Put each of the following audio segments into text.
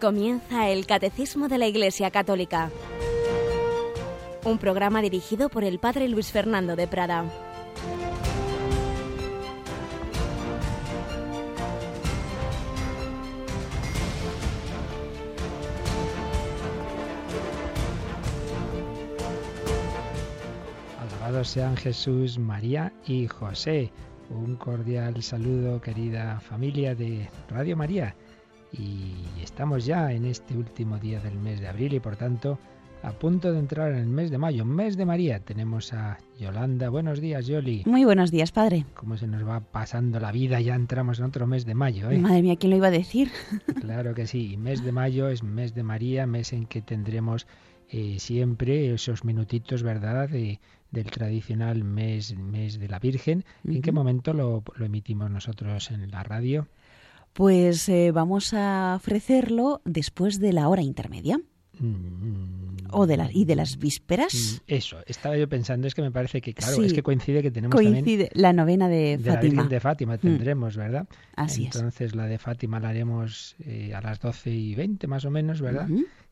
Comienza el Catecismo de la Iglesia Católica, un programa dirigido por el Padre Luis Fernando de Prada. Alabados sean Jesús, María y José. Un cordial saludo, querida familia de Radio María. Y estamos ya en este último día del mes de abril y por tanto a punto de entrar en el mes de mayo, mes de María. Tenemos a Yolanda. Buenos días, Yoli. Muy buenos días, padre. ¿Cómo se nos va pasando la vida? Ya entramos en otro mes de mayo, ¿eh? Madre mía, ¿quién lo iba a decir? Claro que sí. Mes de mayo es mes de María, mes en que tendremos eh, siempre esos minutitos, ¿verdad? De, del tradicional mes, mes de la Virgen. ¿En qué momento lo, lo emitimos nosotros en la radio? Pues eh, vamos a ofrecerlo después de la hora intermedia. Mm, O de la, y de las vísperas. mm, Eso, estaba yo pensando, es que me parece que, claro, Sí. es que coincide que tenemos también Coincide la novena de, de la Fátima. Mm. Virgen de Fátima, tendremos, ¿verdad? Así es. Entonces la de Fátima la haremos eh, a las 12 y 20 más o menos, ¿verdad?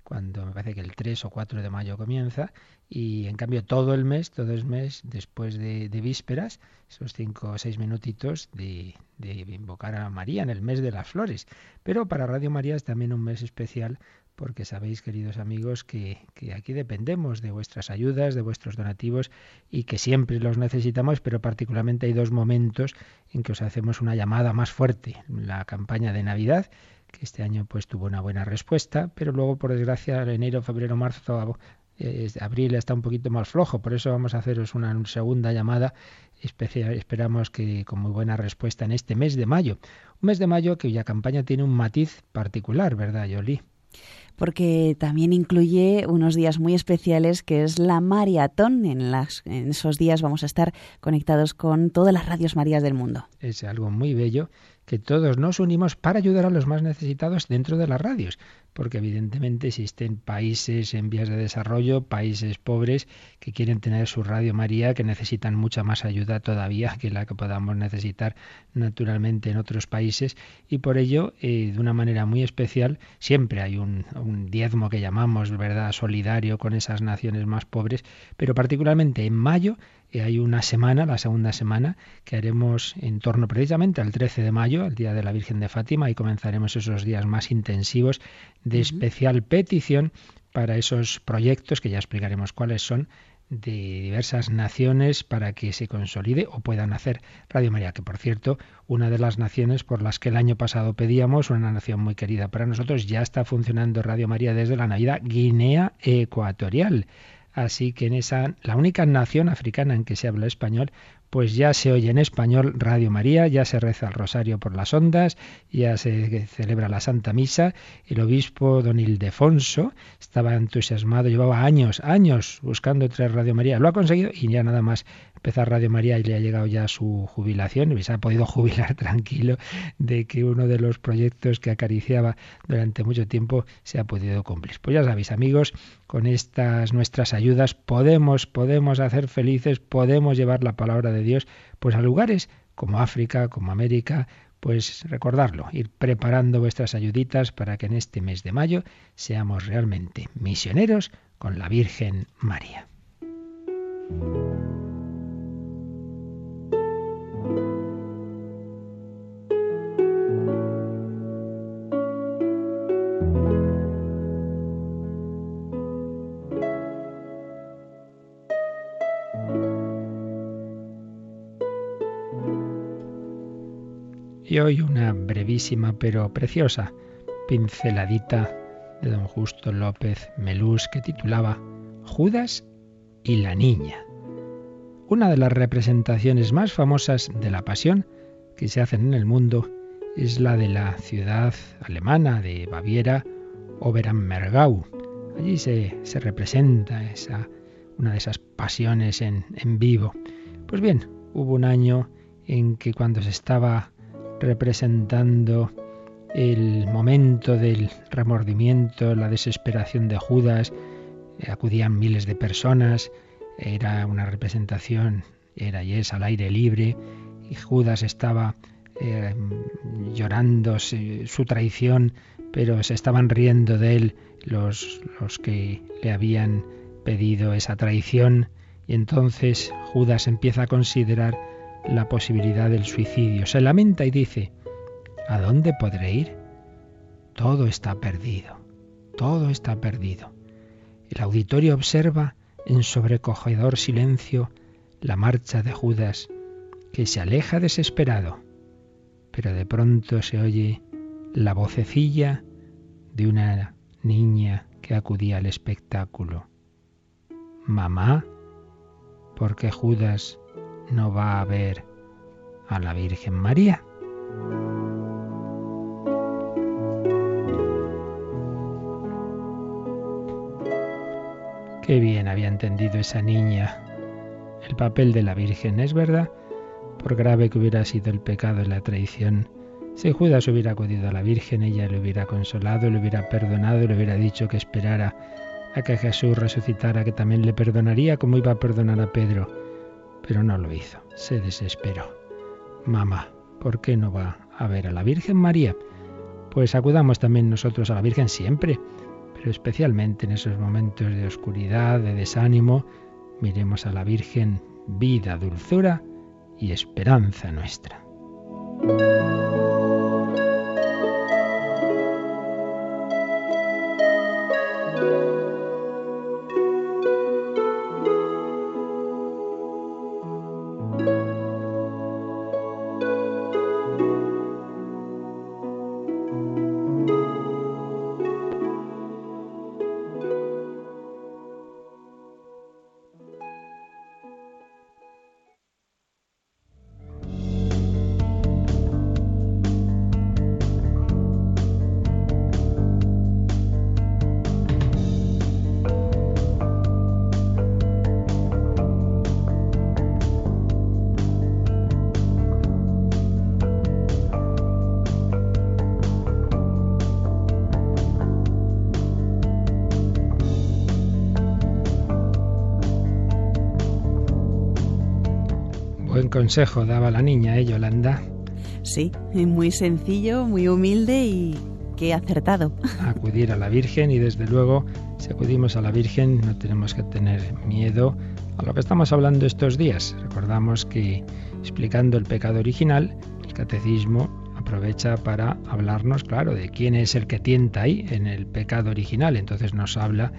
Cuando me parece que el 3 o 4 de mayo comienza. Y en cambio todo el mes, todo el mes, después de, de vísperas, esos 5 o 6 minutitos de, de invocar a María en el mes de las flores. Pero para Radio María es también un mes especial porque sabéis, queridos amigos, que, que aquí dependemos de vuestras ayudas, de vuestros donativos y que siempre los necesitamos, pero particularmente hay dos momentos en que os hacemos una llamada más fuerte. La campaña de Navidad, que este año pues tuvo una buena respuesta, pero luego por desgracia enero, febrero, marzo, eh, abril está un poquito más flojo, por eso vamos a haceros una segunda llamada especial. Esperamos que con muy buena respuesta en este mes de mayo. Un mes de mayo cuya campaña tiene un matiz particular, ¿verdad, Yoli? Porque también incluye unos días muy especiales que es la maratón. En, las, en esos días vamos a estar conectados con todas las radios Marías del mundo. Es algo muy bello que todos nos unimos para ayudar a los más necesitados dentro de las radios, porque evidentemente existen países en vías de desarrollo, países pobres que quieren tener su Radio María, que necesitan mucha más ayuda todavía que la que podamos necesitar naturalmente en otros países, y por ello, eh, de una manera muy especial, siempre hay un, un diezmo que llamamos, ¿verdad?, solidario con esas naciones más pobres, pero particularmente en mayo hay una semana, la segunda semana, que haremos en torno precisamente al 13 de mayo, el Día de la Virgen de Fátima, y comenzaremos esos días más intensivos de especial petición para esos proyectos, que ya explicaremos cuáles son, de diversas naciones para que se consolide o puedan hacer Radio María, que por cierto, una de las naciones por las que el año pasado pedíamos, una nación muy querida para nosotros, ya está funcionando Radio María desde la Navidad, Guinea Ecuatorial. Así que en esa, la única nación africana en que se habla español, pues ya se oye en español Radio María, ya se reza el rosario por las ondas, ya se celebra la Santa Misa. El obispo don Ildefonso estaba entusiasmado, llevaba años, años buscando traer Radio María. Lo ha conseguido y ya nada más empezar Radio María y le ha llegado ya su jubilación y se ha podido jubilar tranquilo de que uno de los proyectos que acariciaba durante mucho tiempo se ha podido cumplir. Pues ya sabéis, amigos, con estas nuestras ayudas podemos, podemos hacer felices, podemos llevar la palabra de Dios pues a lugares como África, como América, pues recordarlo, ir preparando vuestras ayuditas para que en este mes de mayo seamos realmente misioneros con la Virgen María. Hoy una brevísima pero preciosa pinceladita de don Justo López Melús que titulaba Judas y la niña. Una de las representaciones más famosas de la pasión que se hacen en el mundo es la de la ciudad alemana de Baviera, Oberammergau. Allí se, se representa esa, una de esas pasiones en, en vivo. Pues bien, hubo un año en que cuando se estaba representando el momento del remordimiento, la desesperación de Judas, eh, acudían miles de personas, era una representación, era y es al aire libre, y Judas estaba eh, llorando su traición, pero se estaban riendo de él los, los que le habían pedido esa traición y entonces Judas empieza a considerar la posibilidad del suicidio. Se lamenta y dice, ¿a dónde podré ir? Todo está perdido, todo está perdido. El auditorio observa en sobrecogedor silencio la marcha de Judas, que se aleja desesperado, pero de pronto se oye la vocecilla de una niña que acudía al espectáculo. Mamá, ¿por qué Judas no va a ver a la Virgen María? Qué bien había entendido esa niña el papel de la Virgen. Es verdad, por grave que hubiera sido el pecado y la traición, si Judas hubiera acudido a la Virgen, ella le hubiera consolado, le hubiera perdonado, le hubiera dicho que esperara a que Jesús resucitara, que también le perdonaría como iba a perdonar a Pedro. Pero no lo hizo, se desesperó. Mamá, ¿por qué no va a ver a la Virgen María? Pues acudamos también nosotros a la Virgen siempre pero especialmente en esos momentos de oscuridad, de desánimo, miremos a la Virgen, vida, dulzura y esperanza nuestra. Consejo daba la niña, ¿eh, Yolanda? Sí, muy sencillo, muy humilde y qué acertado. Acudir a la Virgen y desde luego, si acudimos a la Virgen, no tenemos que tener miedo a lo que estamos hablando estos días. Recordamos que explicando el pecado original, el catecismo aprovecha para hablarnos, claro, de quién es el que tienta ahí en el pecado original. Entonces nos habla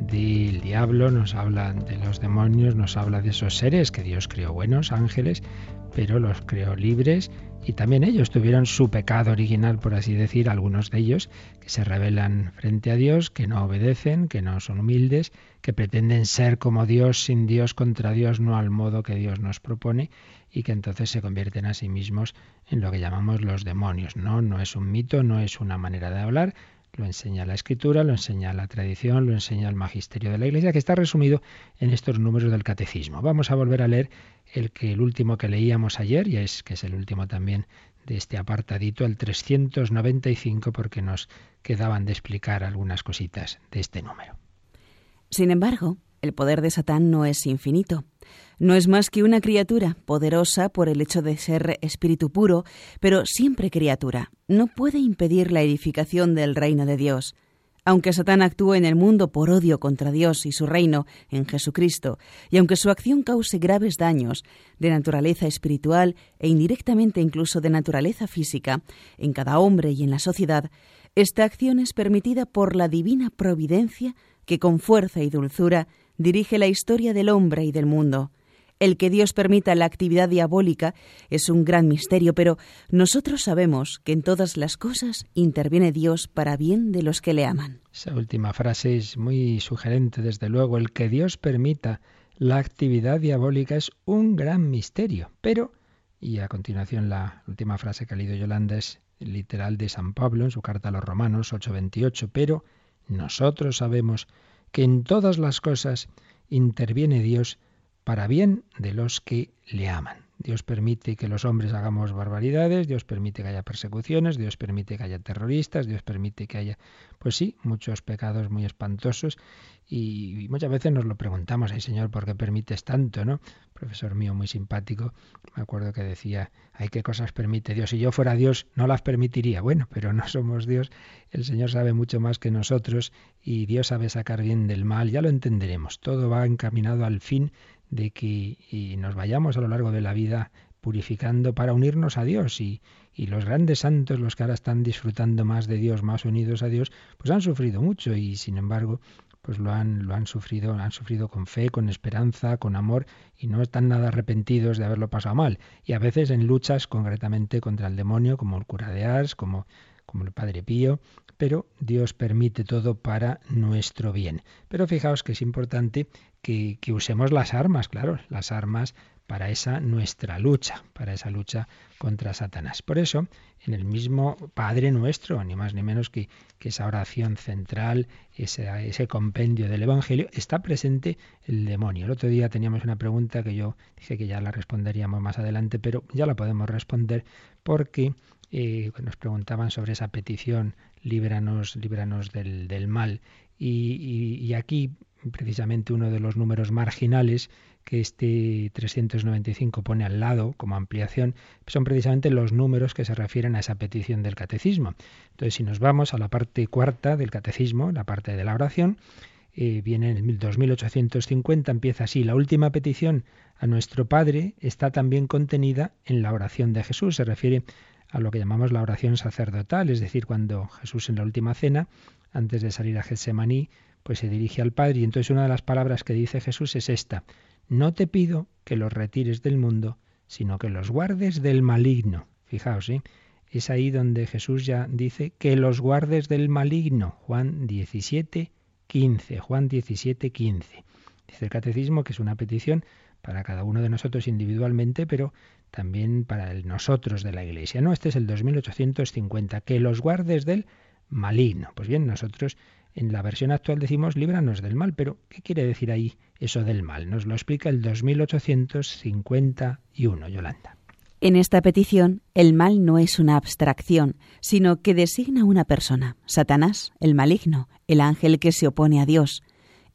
del diablo, nos habla de los demonios, nos habla de esos seres que Dios creó buenos, ángeles, pero los creó libres y también ellos tuvieron su pecado original, por así decir, algunos de ellos que se rebelan frente a Dios, que no obedecen, que no son humildes, que pretenden ser como Dios sin Dios contra Dios, no al modo que Dios nos propone y que entonces se convierten a sí mismos en lo que llamamos los demonios. No, no es un mito, no es una manera de hablar, lo enseña la escritura, lo enseña la tradición, lo enseña el magisterio de la Iglesia, que está resumido en estos números del catecismo. Vamos a volver a leer el que el último que leíamos ayer, y es que es el último también de este apartadito, el 395, porque nos quedaban de explicar algunas cositas de este número. Sin embargo, el poder de Satán no es infinito. No es más que una criatura, poderosa por el hecho de ser espíritu puro, pero siempre criatura. No puede impedir la edificación del reino de Dios. Aunque Satán actúe en el mundo por odio contra Dios y su reino en Jesucristo, y aunque su acción cause graves daños de naturaleza espiritual e indirectamente incluso de naturaleza física en cada hombre y en la sociedad, esta acción es permitida por la divina providencia que con fuerza y dulzura dirige la historia del hombre y del mundo. El que Dios permita la actividad diabólica es un gran misterio, pero nosotros sabemos que en todas las cosas interviene Dios para bien de los que le aman. Esa última frase es muy sugerente, desde luego. El que Dios permita la actividad diabólica es un gran misterio, pero, y a continuación la última frase que ha leído Yolanda es literal de San Pablo en su carta a los Romanos 8:28, pero nosotros sabemos que en todas las cosas interviene Dios para bien de los que le aman. Dios permite que los hombres hagamos barbaridades, Dios permite que haya persecuciones, Dios permite que haya terroristas, Dios permite que haya, pues sí, muchos pecados muy espantosos y, muchas veces nos lo preguntamos, ay Señor, ¿por qué permites tanto? ¿no? profesor mío muy simpático, me acuerdo que decía, hay qué cosas permite Dios. Si yo fuera Dios, no las permitiría. Bueno, pero no somos Dios, el Señor sabe mucho más que nosotros y Dios sabe sacar bien del mal, ya lo entenderemos. Todo va encaminado al fin de que nos vayamos a lo largo de la vida purificando para unirnos a Dios y, y, los grandes santos, los que ahora están disfrutando más de Dios, más unidos a Dios, pues han sufrido mucho y sin embargo pues lo han, lo han sufrido, han sufrido con fe, con esperanza, con amor y no están nada arrepentidos de haberlo pasado mal. Y a veces en luchas concretamente contra el demonio, como el cura de Ars, como, como el Padre Pío, pero Dios permite todo para nuestro bien. Pero fijaos que es importante que, usemos las armas, claro, las armas para esa nuestra lucha, para esa lucha contra Satanás. Por eso, en el mismo Padre nuestro, ni más ni menos que, que esa oración central, ese, ese compendio del Evangelio, está presente el demonio. El otro día teníamos una pregunta que yo dije que ya la responderíamos más adelante, pero ya la podemos responder porque eh, nos preguntaban sobre esa petición, líbranos, líbranos del, del mal. Y, y aquí, precisamente, uno de los números marginales que este 395 pone al lado como ampliación son precisamente los números que se refieren a esa petición del catecismo. Entonces, si nos vamos a la parte cuarta del catecismo, la parte de la oración, eh, viene en el 2850, empieza así, la última petición a nuestro Padre está también contenida en la oración de Jesús, se refiere a lo que llamamos la oración sacerdotal, es decir, cuando Jesús en la última cena, antes de salir a Getsemaní, pues se dirige al Padre y entonces una de las palabras que dice Jesús es esta, no te pido que los retires del mundo, sino que los guardes del maligno. Fijaos, ¿eh? es ahí donde Jesús ya dice que los guardes del maligno. Juan 17, 15. Juan 17, 15. Dice el catecismo que es una petición para cada uno de nosotros individualmente, pero también para nosotros de la Iglesia. No, este es el 2850, que los guardes del maligno. Pues bien, nosotros en la versión actual decimos líbranos del mal, pero ¿qué quiere decir ahí eso del mal? Nos lo explica el 2851, Yolanda. En esta petición, el mal no es una abstracción, sino que designa una persona, Satanás, el maligno, el ángel que se opone a Dios.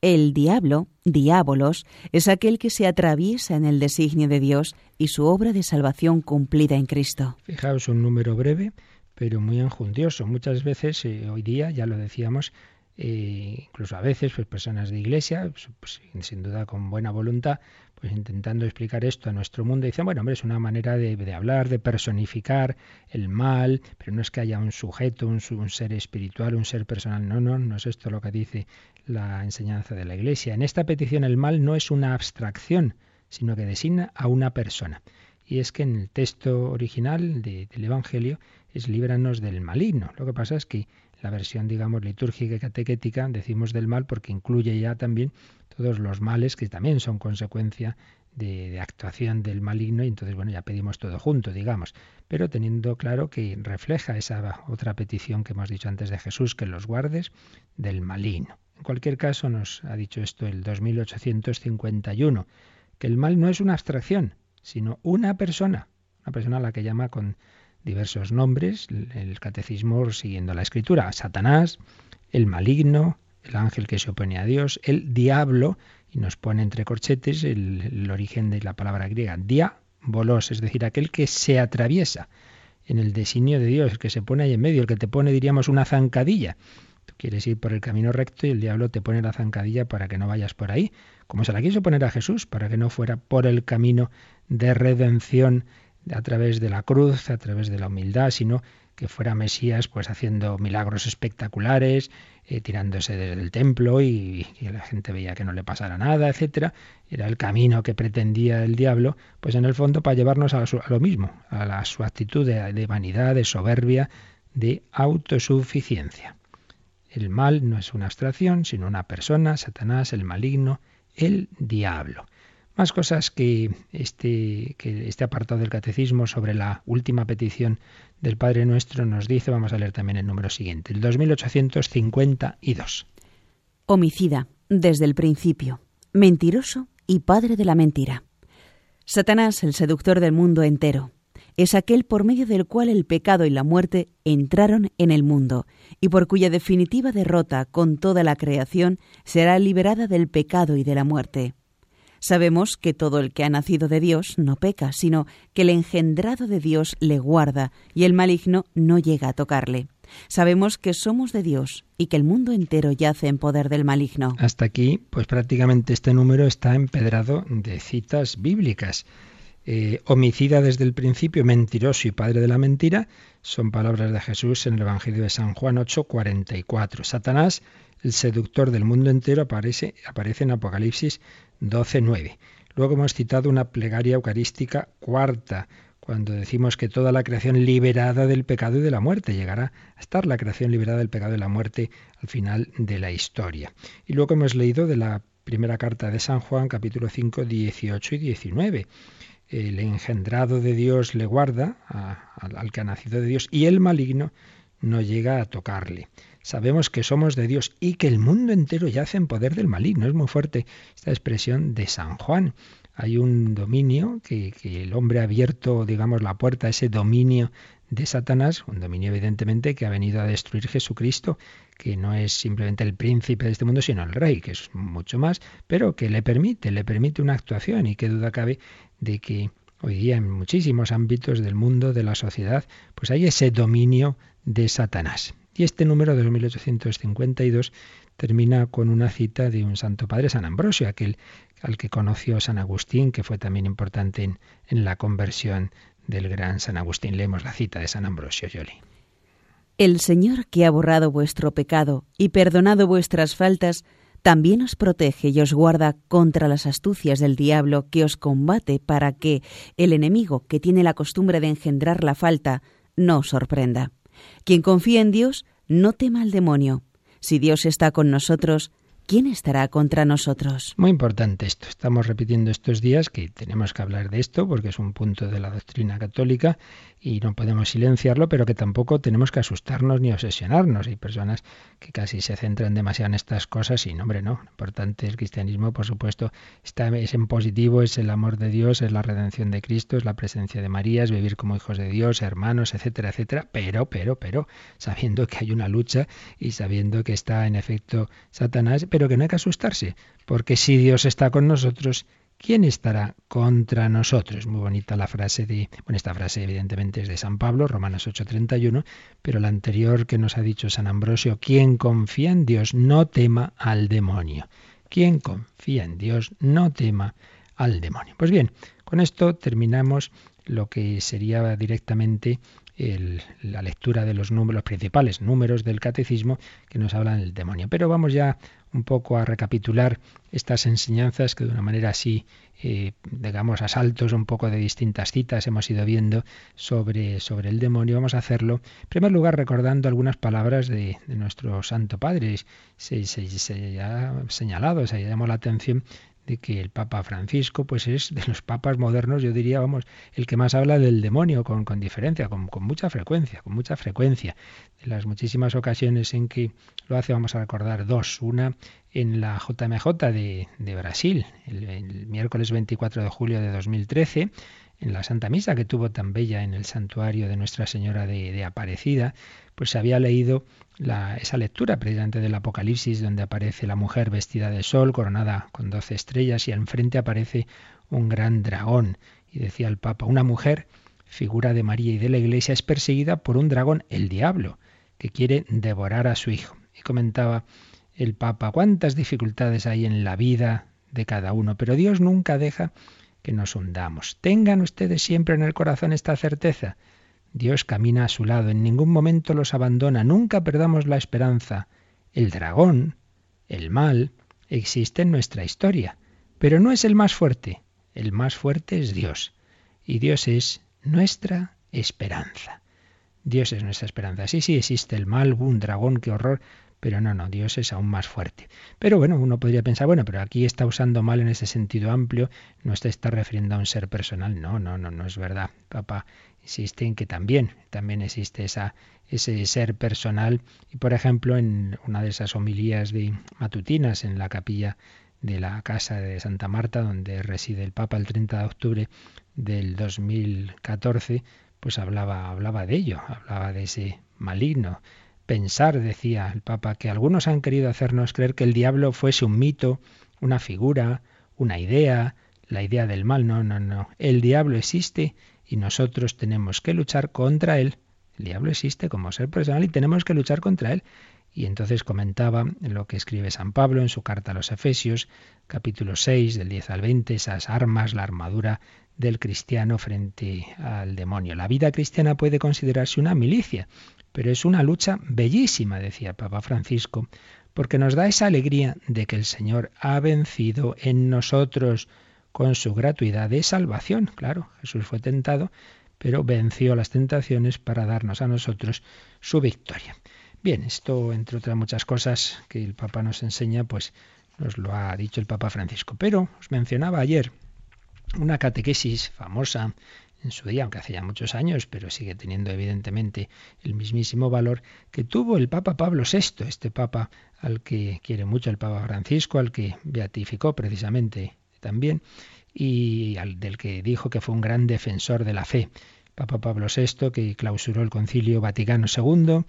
El diablo, diábolos, es aquel que se atraviesa en el designio de Dios y su obra de salvación cumplida en Cristo. Fijaos un número breve, pero muy enjundioso. Muchas veces, eh, hoy día, ya lo decíamos, eh, incluso a veces pues, personas de iglesia, pues, pues, sin duda con buena voluntad, pues intentando explicar esto a nuestro mundo, dicen, bueno, hombre, es una manera de, hablar, de personificar el mal, pero no es que haya un sujeto, un, un, ser espiritual, un ser personal, no, no, no es esto lo que dice la enseñanza de la iglesia. En esta petición el mal no es una abstracción, sino que designa a una persona. Y es que en el texto original del Evangelio es líbranos del maligno. Lo que pasa es que la versión, digamos, litúrgica y catequética, decimos del mal porque incluye ya también todos los males que también son consecuencia de, actuación del maligno y entonces, bueno, ya pedimos todo junto, digamos, pero teniendo claro que refleja esa otra petición que hemos dicho antes de Jesús, que los guardes del maligno. En cualquier caso, nos ha dicho esto el 2851, que el mal no es una abstracción, sino una persona, una persona a la que llama con diversos nombres, el catecismo siguiendo la escritura, Satanás, el maligno, el ángel que se opone a Dios, el diablo, y nos pone entre corchetes el, origen de la palabra griega, diabolos, es decir, aquel que se atraviesa en el designio de Dios, el que se pone ahí en medio, el que te pone, diríamos, una zancadilla. Tú quieres ir por el camino recto y el diablo te pone la zancadilla para que no vayas por ahí, como se la quiso poner a Jesús, para que no fuera por el camino de redención a través de la cruz, a través de la humildad, sino que fuera Mesías pues haciendo milagros espectaculares, eh, tirándose desde el templo y, la gente veía que no le pasara nada, etcétera. Era el camino que pretendía el diablo, pues en el fondo para llevarnos a, lo mismo, a la, su actitud de, de vanidad, de soberbia, de autosuficiencia. El mal no es una abstracción, sino una persona, Satanás, el maligno, el diablo. Más cosas que este, que este apartado del catecismo sobre la última petición del Padre Nuestro nos dice, vamos a leer también el número siguiente, el 2852. Homicida, desde el principio, mentiroso y padre de la mentira. Satanás, el seductor del mundo entero, es aquel por medio del cual el pecado y la muerte entraron en el mundo, y por cuya definitiva derrota con toda la creación será liberada del pecado y de la muerte. Sabemos que todo el que ha nacido de Dios no peca, sino que el engendrado de Dios le guarda y el maligno no llega a tocarle. Sabemos que somos de Dios y que el mundo entero yace en poder del maligno. Hasta aquí, pues prácticamente este número está empedrado de citas bíblicas. Eh, homicida desde el principio, mentiroso y padre de la mentira, son palabras de Jesús en el Evangelio de San Juan 8:44. Satanás, el seductor del mundo entero, aparece, aparece en Apocalipsis 12:9. Luego hemos citado una plegaria eucarística cuarta, cuando decimos que toda la creación liberada del pecado y de la muerte llegará a estar la creación liberada del pecado y de la muerte al final de la historia. Y luego hemos leído de la primera carta de San Juan, capítulo 5, 18 y 19. El engendrado de Dios le guarda al que ha nacido de Dios y el maligno no llega a tocarle. Sabemos que somos de Dios y que el mundo entero yace en poder del maligno. Es muy fuerte esta expresión de San Juan hay un dominio que, el hombre ha abierto, digamos, la puerta a ese dominio de Satanás, un dominio evidentemente que ha venido a destruir Jesucristo, que no es simplemente el príncipe de este mundo, sino el rey, que es mucho más, pero que le permite, le permite una actuación y qué duda cabe de que hoy día en muchísimos ámbitos del mundo, de la sociedad, pues hay ese dominio de Satanás. Y este número de 1852 termina con una cita de un santo padre, San Ambrosio, aquel al que conoció San Agustín, que fue también importante en, en la conversión del gran San Agustín. Leemos la cita de San Ambrosio Yoli. El Señor que ha borrado vuestro pecado y perdonado vuestras faltas, también os protege y os guarda contra las astucias del diablo que os combate para que el enemigo, que tiene la costumbre de engendrar la falta, no os sorprenda. Quien confía en Dios, no tema al demonio. Si Dios está con nosotros, ¿quién estará contra nosotros? Muy importante esto. Estamos repitiendo estos días que tenemos que hablar de esto porque es un punto de la doctrina católica y no podemos silenciarlo, pero que tampoco tenemos que asustarnos ni obsesionarnos. Hay personas que casi se centran demasiado en estas cosas y no, hombre, no. Lo importante el cristianismo, por supuesto, está, es en positivo, es el amor de Dios, es la redención de Cristo, es la presencia de María, es vivir como hijos de Dios, hermanos, etcétera, etcétera. Pero, pero, pero, sabiendo que hay una lucha y sabiendo que está en efecto Satanás, pero que no hay que asustarse, porque si Dios está con nosotros, ¿quién estará contra nosotros? Muy bonita la frase de, bueno, esta frase evidentemente es de San Pablo, Romanos 8:31, pero la anterior que nos ha dicho San Ambrosio, quien confía en Dios no tema al demonio. Quien confía en Dios no tema al demonio. Pues bien, con esto terminamos lo que sería directamente la lectura de los números, principales números del catecismo que nos hablan del demonio. Pero vamos ya un poco a recapitular estas enseñanzas que de una manera así, eh, digamos, a saltos un poco de distintas citas hemos ido viendo sobre, sobre el demonio. Vamos a hacerlo, en primer lugar, recordando algunas palabras de, nuestro Santo Padre. Se, se, se, ha señalado, se ha llamado la atención de que el Papa Francisco, pues es de los papas modernos, yo diría, vamos, el que más habla del demonio, con, con diferencia, con, con, mucha frecuencia, con mucha frecuencia. De las muchísimas ocasiones en que lo hace, vamos a recordar dos. Una en la JMJ de, de Brasil, el, el miércoles 24 de julio de 2013, en la Santa Misa que tuvo tan bella en el santuario de Nuestra Señora de, Aparecida, pues se había leído esa lectura precisamente del Apocalipsis donde aparece la mujer vestida de sol, coronada con doce estrellas y enfrente aparece un gran dragón. Y decía el Papa, una mujer, figura de María y de la Iglesia, es perseguida por un dragón, el diablo, que quiere devorar a su hijo. Y comentaba el Papa, cuántas dificultades hay en la vida de cada uno, pero Dios nunca deja que nos hundamos. Tengan ustedes siempre en el corazón esta certeza. Dios camina a su lado, en ningún momento los abandona, nunca perdamos la esperanza. El dragón, el mal, existe en nuestra historia, pero no es el más fuerte. El más fuerte es Dios, y Dios es nuestra esperanza. Dios es nuestra esperanza. Sí, sí, existe el mal, un dragón, qué horror, pero no, no, Dios es aún más fuerte. Pero bueno, uno podría pensar, bueno, pero aquí está usando mal en ese sentido amplio, no se está refiriendo a un ser personal. No, no, no, no es verdad. Papá insiste en que también, también existe esa, ese ser personal. Y por ejemplo, en una de esas homilías de matutinas en la capilla de la casa de Santa Marta, donde reside el Papa el 30 de octubre del 2014, pues hablaba, hablaba de ello, hablaba de ese maligno. Pensar, decía el Papa, que algunos han querido hacernos creer que el diablo fuese un mito, una figura, una idea, la idea del mal. No, no, no. El diablo existe y nosotros tenemos que luchar contra él. El diablo existe como ser personal y tenemos que luchar contra él. Y entonces comentaba lo que escribe San Pablo en su carta a los Efesios, capítulo 6, del 10 al 20, esas armas, la armadura del cristiano frente al demonio. La vida cristiana puede considerarse una milicia, pero es una lucha bellísima, decía Papa Francisco, porque nos da esa alegría de que el Señor ha vencido en nosotros con su gratuidad de salvación. Claro, Jesús fue tentado, pero venció las tentaciones para darnos a nosotros su victoria. Bien, esto, entre otras muchas cosas que el Papa nos enseña, pues nos lo ha dicho el Papa Francisco. Pero os mencionaba ayer una catequesis famosa en su día, aunque hace ya muchos años, pero sigue teniendo evidentemente el mismísimo valor que tuvo el Papa Pablo VI, este Papa al que quiere mucho el Papa Francisco, al que beatificó precisamente también, y al del que dijo que fue un gran defensor de la fe. Papa Pablo VI, que clausuró el Concilio Vaticano II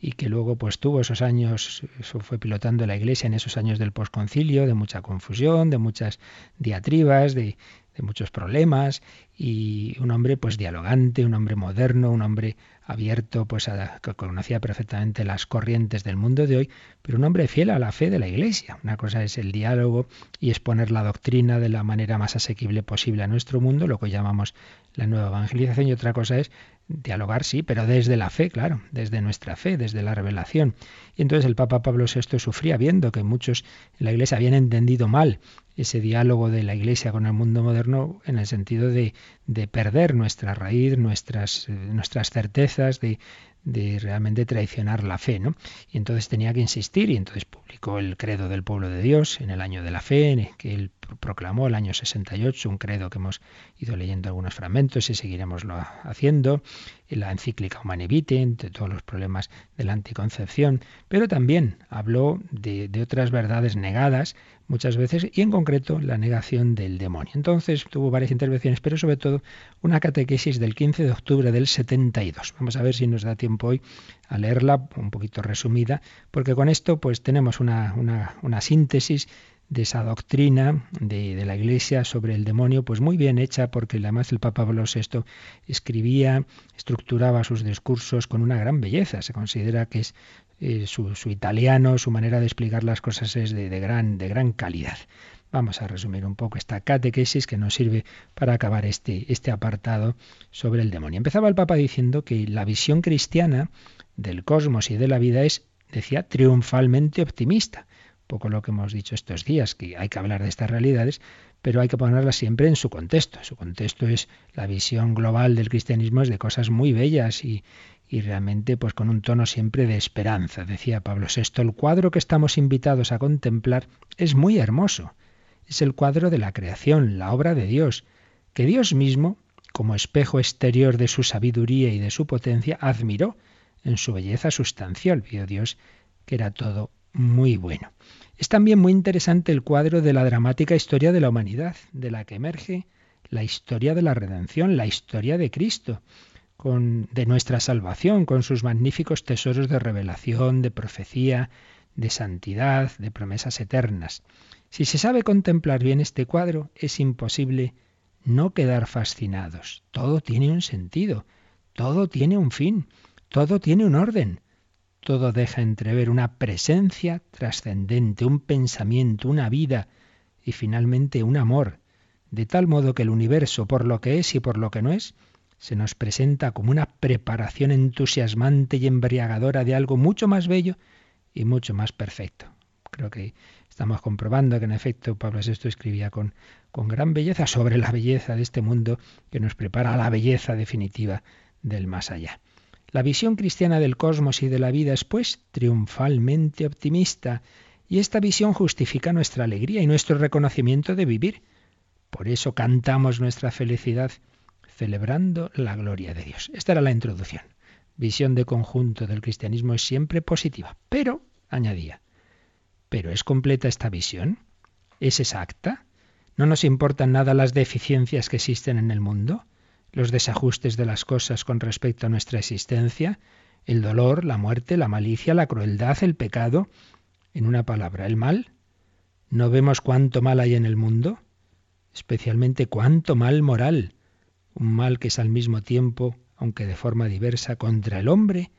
y que luego pues tuvo esos años, eso fue pilotando la Iglesia en esos años del posconcilio, de mucha confusión, de muchas diatribas, de, de muchos problemas y un hombre pues dialogante, un hombre moderno, un hombre abierto pues a, que conocía perfectamente las corrientes del mundo de hoy, pero un hombre fiel a la fe de la Iglesia. Una cosa es el diálogo y exponer la doctrina de la manera más asequible posible a nuestro mundo, lo que llamamos la nueva evangelización, y otra cosa es dialogar, sí, pero desde la fe, claro, desde nuestra fe, desde la revelación. Y entonces el Papa Pablo VI sufría viendo que muchos en la Iglesia habían entendido mal ese diálogo de la Iglesia con el mundo moderno en el sentido de, de perder nuestra raíz, nuestras, nuestras certezas, de, de realmente traicionar la fe, ¿no? Y entonces tenía que insistir y entonces publicó el credo del pueblo de Dios en el año de la fe, que él proclamó el año 68, un credo que hemos ido leyendo algunos fragmentos y seguiremos haciendo, la encíclica Humane Vitae, de todos los problemas de la anticoncepción, pero también habló de otras verdades negadas muchas veces y en concreto la negación del demonio. Entonces tuvo varias intervenciones, pero sobre todo una catequesis del 15 de octubre del 72. Vamos a ver si nos da tiempo hoy a leerla un poquito resumida, porque con esto pues tenemos una, una, una síntesis de esa doctrina de, la Iglesia sobre el demonio, pues muy bien hecha, porque además el Papa Pablo VI escribía, estructuraba sus discursos con una gran belleza. Se considera que es eh, su, italiano, su manera de explicar las cosas es de, gran, de gran calidad. Vamos a resumir un poco esta catequesis que nos sirve para acabar este, este apartado sobre el demonio. Empezaba el Papa diciendo que la visión cristiana del cosmos y de la vida es, decía, triunfalmente optimista poco lo que hemos dicho estos días, que hay que hablar de estas realidades, pero hay que ponerlas siempre en su contexto. Su contexto es la visión global del cristianismo es de cosas muy bellas y, y realmente pues con un tono siempre de esperanza. Decía Pablo VI, el cuadro que estamos invitados a contemplar es muy hermoso. Es el cuadro de la creación, la obra de Dios, que Dios mismo, como espejo exterior de su sabiduría y de su potencia, admiró en su belleza sustancial. Vio Dios que era todo muy bueno. Es también muy interesante el cuadro de la dramática historia de la humanidad, de la que emerge la historia de la redención, la historia de Cristo, con, de nuestra salvación, con sus magníficos tesoros de revelación, de profecía, de santidad, de promesas eternas. Si se sabe contemplar bien este cuadro, es imposible no quedar fascinados. Todo tiene un sentido, todo tiene un fin, todo tiene un orden todo deja entrever una presencia trascendente, un pensamiento, una vida y finalmente un amor, de tal modo que el universo, por lo que es y por lo que no es, se nos presenta como una preparación entusiasmante y embriagadora de algo mucho más bello y mucho más perfecto. Creo que estamos comprobando que en efecto Pablo VI escribía con, con gran belleza sobre la belleza de este mundo que nos prepara a la belleza definitiva del más allá. La visión cristiana del cosmos y de la vida es, pues, triunfalmente optimista, y esta visión justifica nuestra alegría y nuestro reconocimiento de vivir. Por eso cantamos nuestra felicidad, celebrando la gloria de Dios. Esta era la introducción. Visión de conjunto del cristianismo es siempre positiva, pero, añadía, ¿pero es completa esta visión? es exacta? ¿No nos importan nada las deficiencias que existen en el mundo? ¿Los desajustes de las cosas con respecto a nuestra existencia? ¿El dolor, la muerte, la malicia, la crueldad, el pecado? En una palabra, el mal. ¿No vemos cuánto mal hay en el mundo? Especialmente cuánto mal moral. Un mal que es al mismo tiempo, aunque de forma diversa, contra el hombre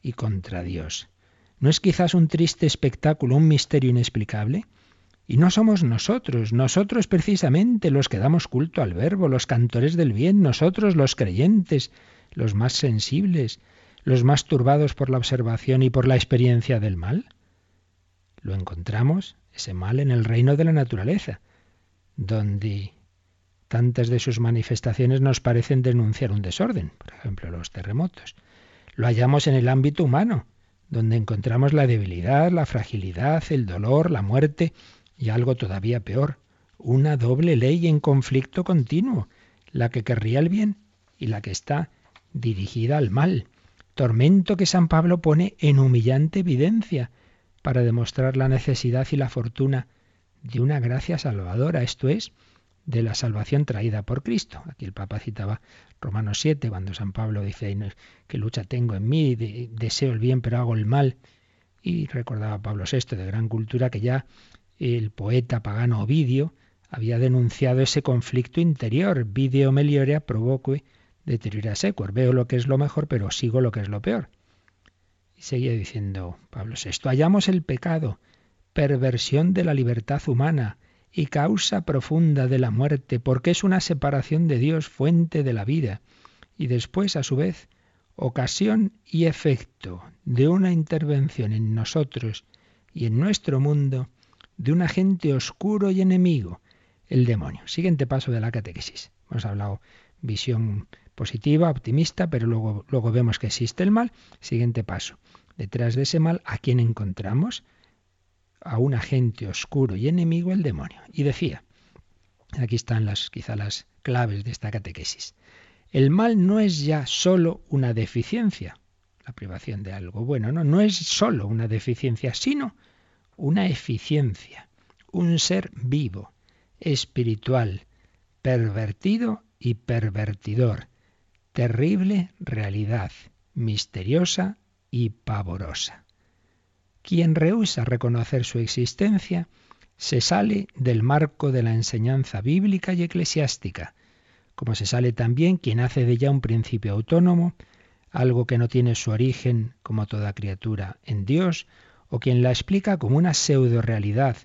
y contra Dios. ¿No es quizás un triste espectáculo, un misterio inexplicable? Y no somos nosotros, nosotros precisamente los que damos culto al verbo, los cantores del bien, nosotros los creyentes, los más sensibles, los más turbados por la observación y por la experiencia del mal. Lo encontramos, ese mal, en el reino de la naturaleza, donde tantas de sus manifestaciones nos parecen denunciar un desorden, por ejemplo los terremotos. Lo hallamos en el ámbito humano, donde encontramos la debilidad, la fragilidad, el dolor, la muerte y algo todavía peor, una doble ley en conflicto continuo, la que querría el bien y la que está dirigida al mal. Tormento que San Pablo pone en humillante evidencia para demostrar la necesidad y la fortuna de una gracia salvadora, esto es, de la salvación traída por Cristo. Aquí el Papa citaba Romanos 7, cuando San Pablo dice que lucha tengo en mí, deseo el bien pero hago el mal. Y recordaba Pablo VI de gran cultura que ya el poeta pagano Ovidio había denunciado ese conflicto interior, video meliorea provoque deteriora sequor. Veo lo que es lo mejor, pero sigo lo que es lo peor. Y seguía diciendo Pablo VI, hallamos el pecado, perversión de la libertad humana y causa profunda de la muerte, porque es una separación de Dios, fuente de la vida, y después, a su vez, ocasión y efecto de una intervención en nosotros y en nuestro mundo de un agente oscuro y enemigo, el demonio. Siguiente paso de la catequesis. Hemos hablado visión positiva, optimista, pero luego, luego vemos que existe el mal. Siguiente paso. Detrás de ese mal, ¿a quién encontramos? A un agente oscuro y enemigo, el demonio. Y decía, aquí están las, quizá las claves de esta catequesis. El mal no es ya solo una deficiencia, la privación de algo bueno, no, no es solo una deficiencia, sino una eficiencia, un ser vivo, espiritual, pervertido y pervertidor, terrible realidad, misteriosa y pavorosa. Quien rehúsa reconocer su existencia se sale del marco de la enseñanza bíblica y eclesiástica, como se sale también quien hace de ella un principio autónomo, algo que no tiene su origen, como toda criatura, en Dios, o quien la explica como una pseudo-realidad,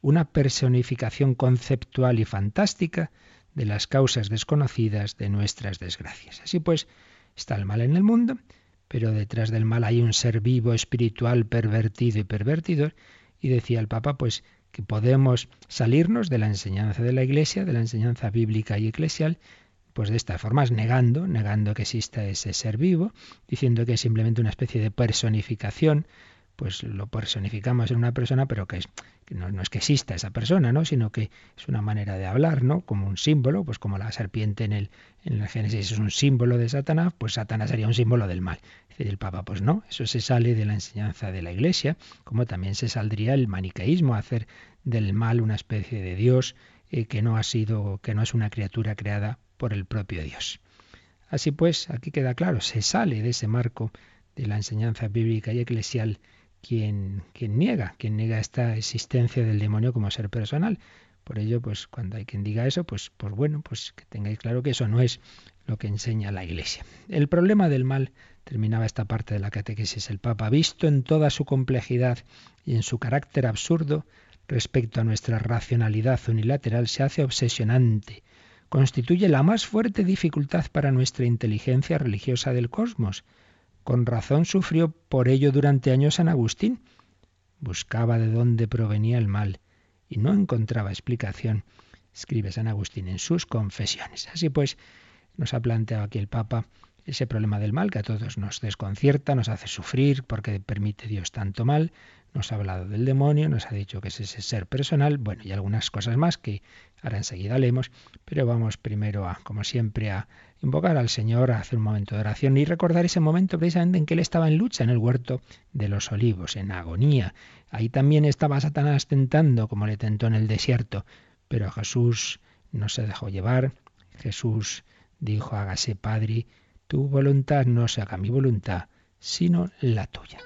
una personificación conceptual y fantástica de las causas desconocidas de nuestras desgracias. Así pues, está el mal en el mundo, pero detrás del mal hay un ser vivo, espiritual, pervertido y pervertidor, y decía el Papa, pues que podemos salirnos de la enseñanza de la Iglesia, de la enseñanza bíblica y eclesial, pues de estas formas, negando, negando que exista ese ser vivo, diciendo que es simplemente una especie de personificación pues lo personificamos en una persona, pero que, es, que no, es que exista esa persona, ¿no? sino que es una manera de hablar, ¿no? Como un símbolo, pues como la serpiente en el, en Génesis es un símbolo de Satanás, pues Satanás sería un símbolo del mal. Dice el Papa, pues no, eso se sale de la enseñanza de la Iglesia, como también se saldría el maniqueísmo, hacer del mal una especie de Dios eh, que no ha sido, que no es una criatura creada por el propio Dios. Así pues, aquí queda claro, se sale de ese marco de la enseñanza bíblica y eclesial quien, niega, quien niega esta existencia del demonio como ser personal. Por ello, pues cuando hay quien diga eso, pues, pues bueno, pues que tengáis claro que eso no es lo que enseña la Iglesia. El problema del mal, terminaba esta parte de la catequesis el Papa, visto en toda su complejidad y en su carácter absurdo respecto a nuestra racionalidad unilateral, se hace obsesionante, constituye la más fuerte dificultad para nuestra inteligencia religiosa del cosmos, con razón sufrió por ello durante años San Agustín. Buscaba de dónde provenía el mal y no encontraba explicación, escribe San Agustín en sus confesiones. Así pues, nos ha planteado aquí el Papa ese problema del mal que a todos nos desconcierta, nos hace sufrir porque permite Dios tanto mal, nos ha hablado del demonio, nos ha dicho que es ese ser personal, bueno, y algunas cosas más que ahora enseguida leemos, pero vamos primero a, como siempre, a invocar al Señor, hacer un momento de oración y recordar ese momento precisamente en que Él estaba en lucha en el huerto de los olivos, en agonía. Ahí también estaba Satanás tentando, como le tentó en el desierto, pero Jesús no se dejó llevar. Jesús dijo, hágase Padre, tu voluntad no se haga mi voluntad, sino la tuya.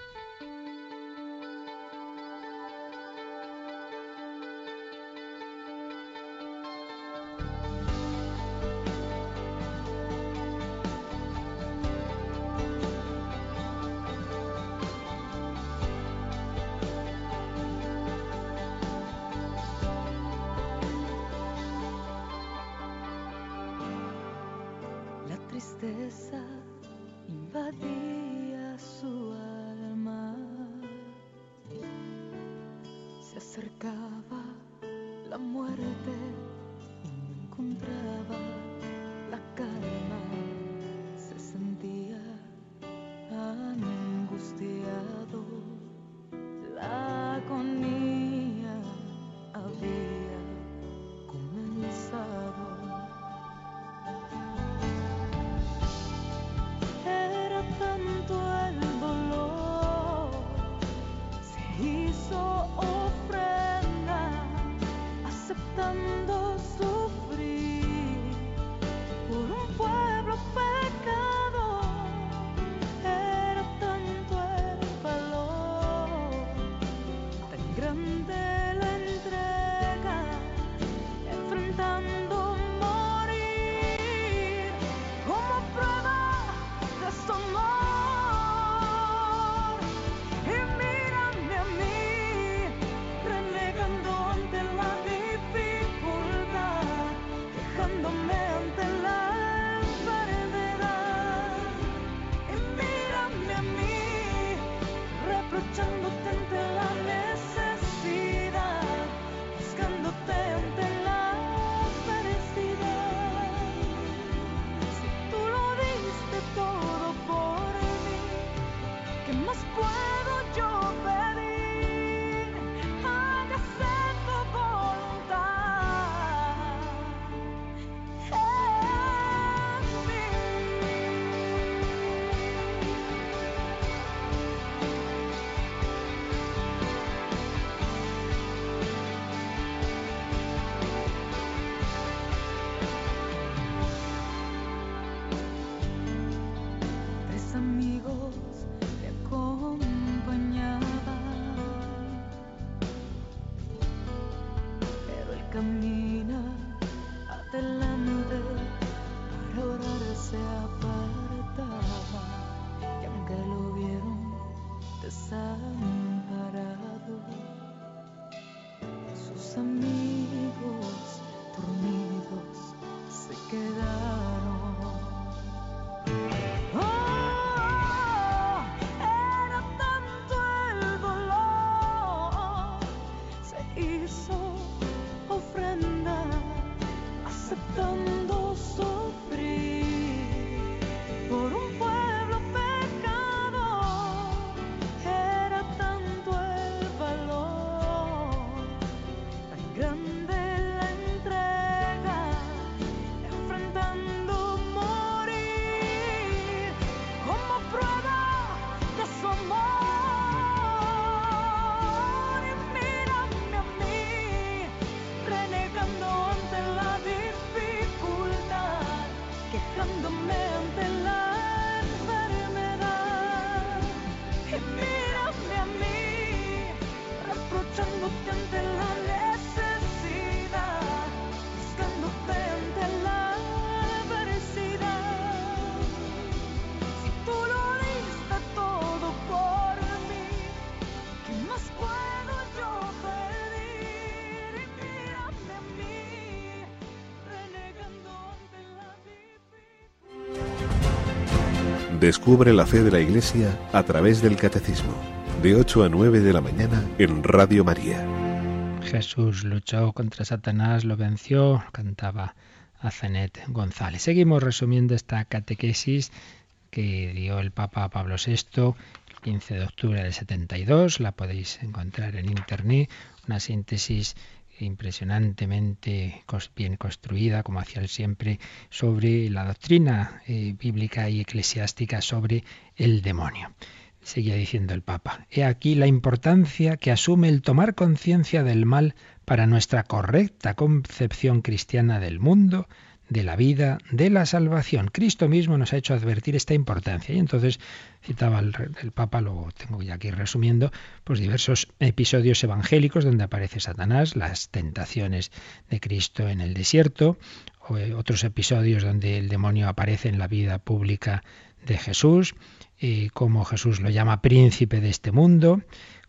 Descubre la fe de la Iglesia a través del Catecismo, de 8 a 9 de la mañana en Radio María. Jesús luchó contra Satanás, lo venció, cantaba a González. Seguimos resumiendo esta catequesis que dio el Papa Pablo VI el 15 de octubre del 72. La podéis encontrar en internet. Una síntesis impresionantemente bien construida, como hacía él siempre, sobre la doctrina eh, bíblica y eclesiástica sobre el demonio. Seguía diciendo el Papa, he aquí la importancia que asume el tomar conciencia del mal para nuestra correcta concepción cristiana del mundo, de la vida, de la salvación. Cristo mismo nos ha hecho advertir esta importancia. Y entonces citaba el, Papa, lo tengo ya aquí resumiendo, pues diversos episodios evangélicos donde aparece Satanás, las tentaciones de Cristo en el desierto, o eh, otros episodios donde el demonio aparece en la vida pública de Jesús, y como Jesús lo llama príncipe de este mundo,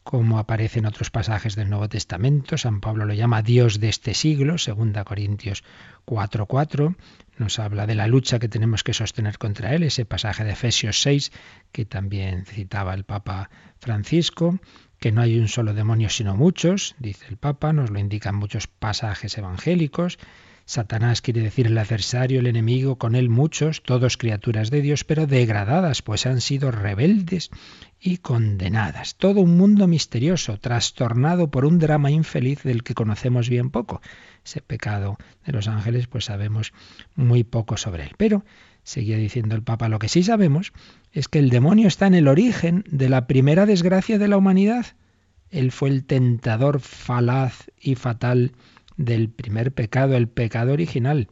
como aparece en otros pasajes del Nuevo Testamento. San Pablo lo llama Dios de este siglo, 2 Corintios 4:4. Nos habla de la lucha que tenemos que sostener contra él, ese pasaje de Efesios 6 que también citaba el Papa Francisco, que no hay un solo demonio sino muchos, dice el Papa, nos lo indican muchos pasajes evangélicos. Satanás quiere decir el adversario, el enemigo, con él muchos, todos criaturas de Dios, pero degradadas, pues han sido rebeldes y condenadas. Todo un mundo misterioso, trastornado por un drama infeliz del que conocemos bien poco. Ese pecado de los ángeles, pues sabemos muy poco sobre él. Pero, seguía diciendo el Papa, lo que sí sabemos es que el demonio está en el origen de la primera desgracia de la humanidad. Él fue el tentador falaz y fatal del primer pecado, el pecado original.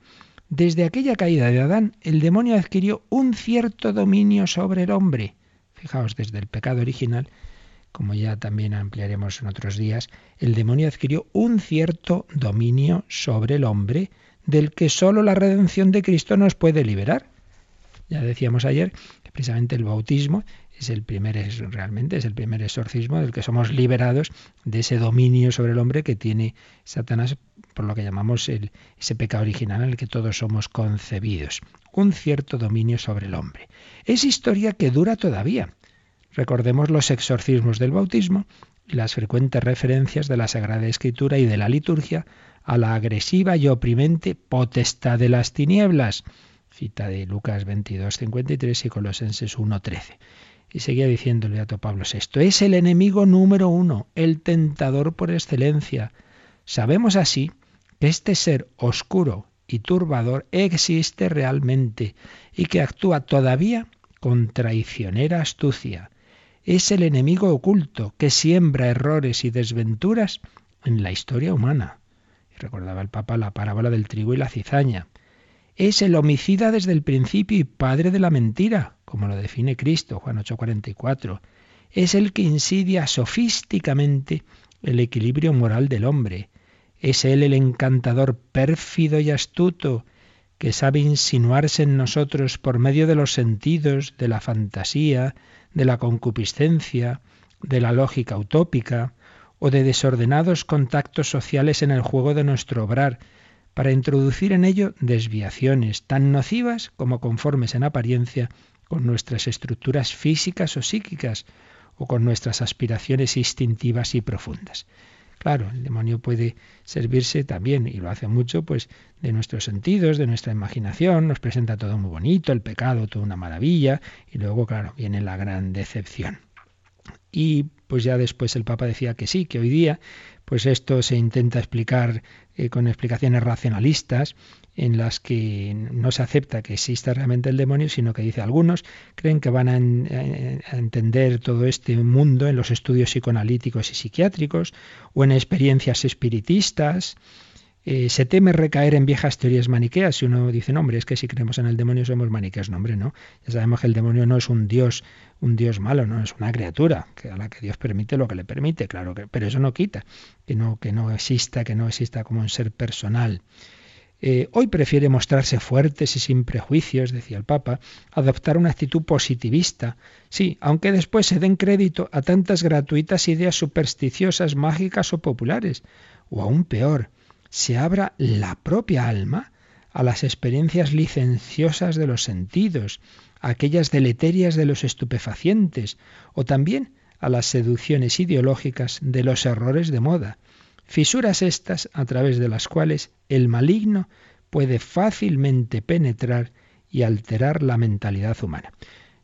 Desde aquella caída de Adán, el demonio adquirió un cierto dominio sobre el hombre Fijaos, desde el pecado original, como ya también ampliaremos en otros días, el demonio adquirió un cierto dominio sobre el hombre del que sólo la redención de Cristo nos puede liberar. Ya decíamos ayer que precisamente el bautismo es el primer realmente es el primer exorcismo del que somos liberados de ese dominio sobre el hombre que tiene Satanás por lo que llamamos ese pecado original en el que todos somos concebidos un cierto dominio sobre el hombre. Es historia que dura todavía. Recordemos los exorcismos del bautismo y las frecuentes referencias de la Sagrada Escritura y de la liturgia a la agresiva y oprimente potestad de las tinieblas. Cita de Lucas 22, 53 y Colosenses 1, 13. Y seguía diciendo el Beato Pablo VI, es el enemigo número uno, el tentador por excelencia. Sabemos así este ser oscuro y turbador existe realmente y que actúa todavía con traicionera astucia. Es el enemigo oculto que siembra errores y desventuras en la historia humana. Recordaba el Papa la parábola del trigo y la cizaña. Es el homicida desde el principio y padre de la mentira, como lo define Cristo, Juan 8:44. Es el que insidia sofísticamente el equilibrio moral del hombre es Él el encantador pérfido y astuto que sabe insinuarse en nosotros por medio de los sentidos, de la fantasía, de la concupiscencia, de la lógica utópica o de desordenados contactos sociales en el juego de nuestro obrar, para introducir en ello desviaciones tan nocivas como conformes en apariencia con nuestras estructuras físicas o psíquicas o con nuestras aspiraciones instintivas y profundas. Claro, el demonio puede servirse también, y lo hace mucho, pues de nuestros sentidos, de nuestra imaginación, nos presenta todo muy bonito, el pecado, toda una maravilla, y luego, claro, viene la gran decepción. Y pues ya después el Papa decía que sí, que hoy día pues esto se intenta explicar eh, con explicaciones racionalistas en las que no se acepta que exista realmente el demonio, sino que dice algunos creen que van a, entender todo este mundo en los estudios psicoanalíticos y psiquiátricos o en experiencias espiritistas. Eh, se teme recaer en viejas teorías maniqueas. Si uno dice, no, hombre, es que si creemos en el demonio somos maniqueos. No, hombre, no. Ya sabemos que el demonio no es un dios, un dios malo, no, es una criatura que a la que Dios permite lo que le permite, claro, que, pero eso no quita que no, que no exista, que no exista como un ser personal. Eh, hoy prefiere mostrarse fuertes y sin prejuicios, decía el Papa, adoptar una actitud positivista. Sí, aunque después se den crédito a tantas gratuitas ideas supersticiosas, mágicas o populares. O aún peor, se abra la propia alma a las experiencias licenciosas de los sentidos, a aquellas deleterias de los estupefacientes, o también a las seducciones ideológicas de los errores de moda. Fisuras estas a través de las cuales el maligno puede fácilmente penetrar y alterar la mentalidad humana.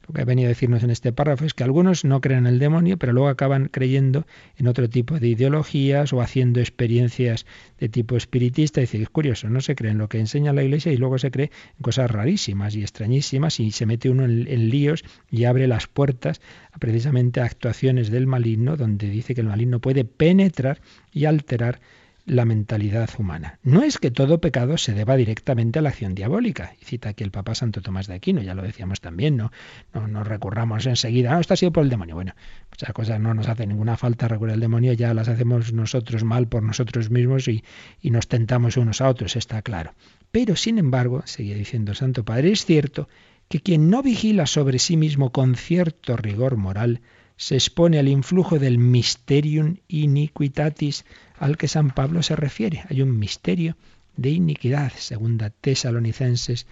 Lo que ha venido a decirnos en este párrafo es que algunos no creen en el demonio, pero luego acaban creyendo en otro tipo de ideologías o haciendo experiencias de tipo espiritista. Y es curioso, no se cree en lo que enseña la Iglesia y luego se cree en cosas rarísimas y extrañísimas y se mete uno en, en líos y abre las puertas a precisamente a actuaciones del maligno, donde dice que el maligno puede penetrar y alterar la mentalidad humana. No es que todo pecado se deba directamente a la acción diabólica. Y cita aquí el Papa Santo Tomás de Aquino, ya lo decíamos también, no, no nos recurramos enseguida, no, esto ha sido por el demonio. Bueno, muchas cosas no nos hace ninguna falta recurrir al demonio, ya las hacemos nosotros mal por nosotros mismos y, y nos tentamos unos a otros, está claro. Pero, sin embargo, seguía diciendo Santo Padre, es cierto que quien no vigila sobre sí mismo con cierto rigor moral, se expone al influjo del mysterium iniquitatis al que San Pablo se refiere. Hay un misterio de iniquidad, segunda Tesalonicenses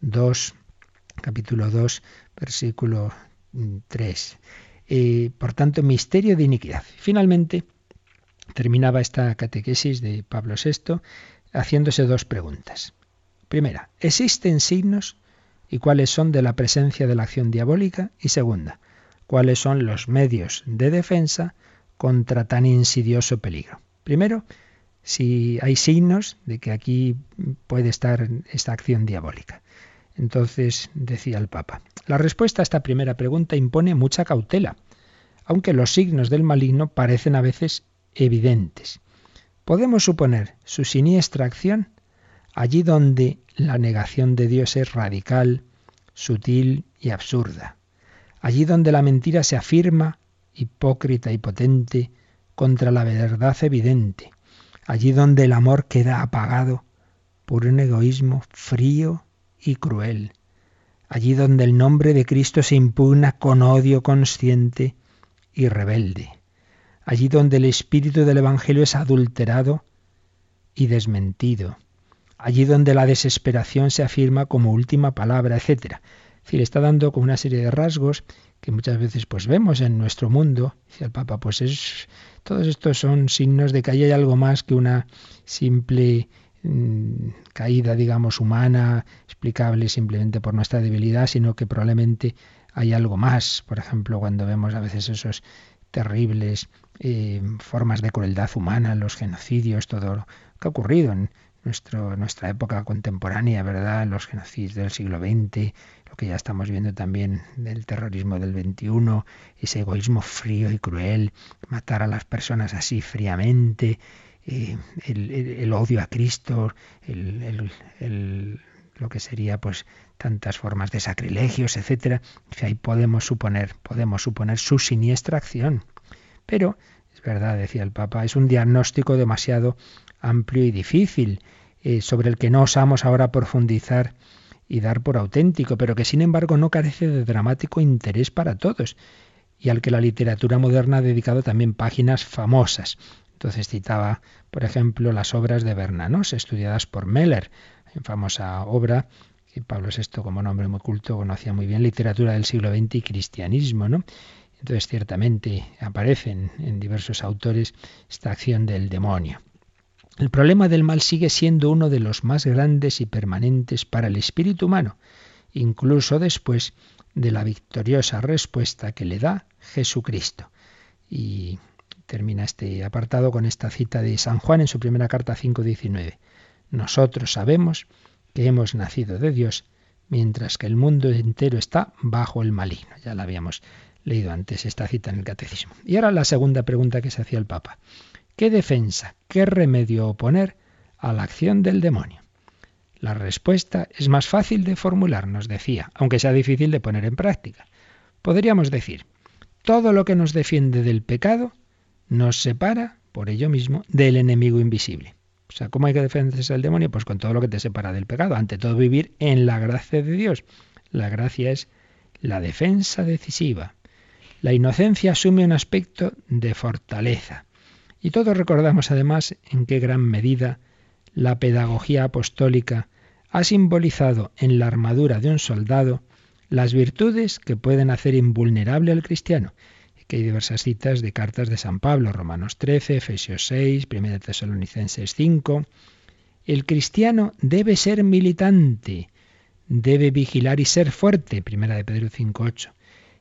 2, capítulo 2, versículo 3. Y, por tanto, misterio de iniquidad. Finalmente, terminaba esta catequesis de Pablo VI haciéndose dos preguntas. Primera, ¿existen signos y cuáles son de la presencia de la acción diabólica? Y segunda, cuáles son los medios de defensa contra tan insidioso peligro. Primero, si hay signos de que aquí puede estar esta acción diabólica. Entonces, decía el Papa, la respuesta a esta primera pregunta impone mucha cautela, aunque los signos del maligno parecen a veces evidentes. Podemos suponer su siniestra acción allí donde la negación de Dios es radical, sutil y absurda allí donde la mentira se afirma, hipócrita y potente, contra la verdad evidente, allí donde el amor queda apagado por un egoísmo frío y cruel, allí donde el nombre de Cristo se impugna con odio consciente y rebelde, allí donde el espíritu del Evangelio es adulterado y desmentido, allí donde la desesperación se afirma como última palabra, etc decir, está dando como una serie de rasgos que muchas veces pues vemos en nuestro mundo. Dice el Papa, pues es todos estos son signos de que hay algo más que una simple mm, caída, digamos, humana, explicable simplemente por nuestra debilidad, sino que probablemente hay algo más. Por ejemplo, cuando vemos a veces esos terribles eh, formas de crueldad humana, los genocidios, todo lo que ha ocurrido en nuestro, nuestra época contemporánea, ¿verdad? Los genocidios del siglo XX, que ya estamos viendo también del terrorismo del 21, ese egoísmo frío y cruel, matar a las personas así fríamente, eh, el, odio a Cristo, lo que sería pues tantas formas de sacrilegios, etcétera. Ahí podemos suponer, podemos suponer su siniestra acción. Pero, es verdad, decía el Papa, es un diagnóstico demasiado amplio y difícil, eh, sobre el que no osamos ahora profundizar y dar por auténtico, pero que sin embargo no carece de dramático interés para todos, y al que la literatura moderna ha dedicado también páginas famosas. Entonces citaba, por ejemplo, las obras de Bernanos, estudiadas por Meller, en famosa obra que Pablo VI, como nombre muy culto, conocía muy bien literatura del siglo XX y cristianismo, ¿no? Entonces, ciertamente aparecen en diversos autores esta acción del demonio. El problema del mal sigue siendo uno de los más grandes y permanentes para el espíritu humano, incluso después de la victoriosa respuesta que le da Jesucristo. Y termina este apartado con esta cita de San Juan en su primera carta 5.19. Nosotros sabemos que hemos nacido de Dios, mientras que el mundo entero está bajo el maligno. Ya la habíamos leído antes esta cita en el catecismo. Y ahora la segunda pregunta que se hacía el Papa. ¿Qué defensa, qué remedio oponer a la acción del demonio? La respuesta es más fácil de formular, nos decía, aunque sea difícil de poner en práctica. Podríamos decir, todo lo que nos defiende del pecado nos separa, por ello mismo, del enemigo invisible. O sea, ¿cómo hay que defenderse del demonio? Pues con todo lo que te separa del pecado. Ante todo, vivir en la gracia de Dios. La gracia es la defensa decisiva. La inocencia asume un aspecto de fortaleza. Y todos recordamos además en qué gran medida la pedagogía apostólica ha simbolizado en la armadura de un soldado las virtudes que pueden hacer invulnerable al cristiano. Que hay diversas citas de cartas de San Pablo, Romanos 13, Efesios 6, 1 Tesalonicenses 5. El cristiano debe ser militante, debe vigilar y ser fuerte, primera de Pedro 5.8.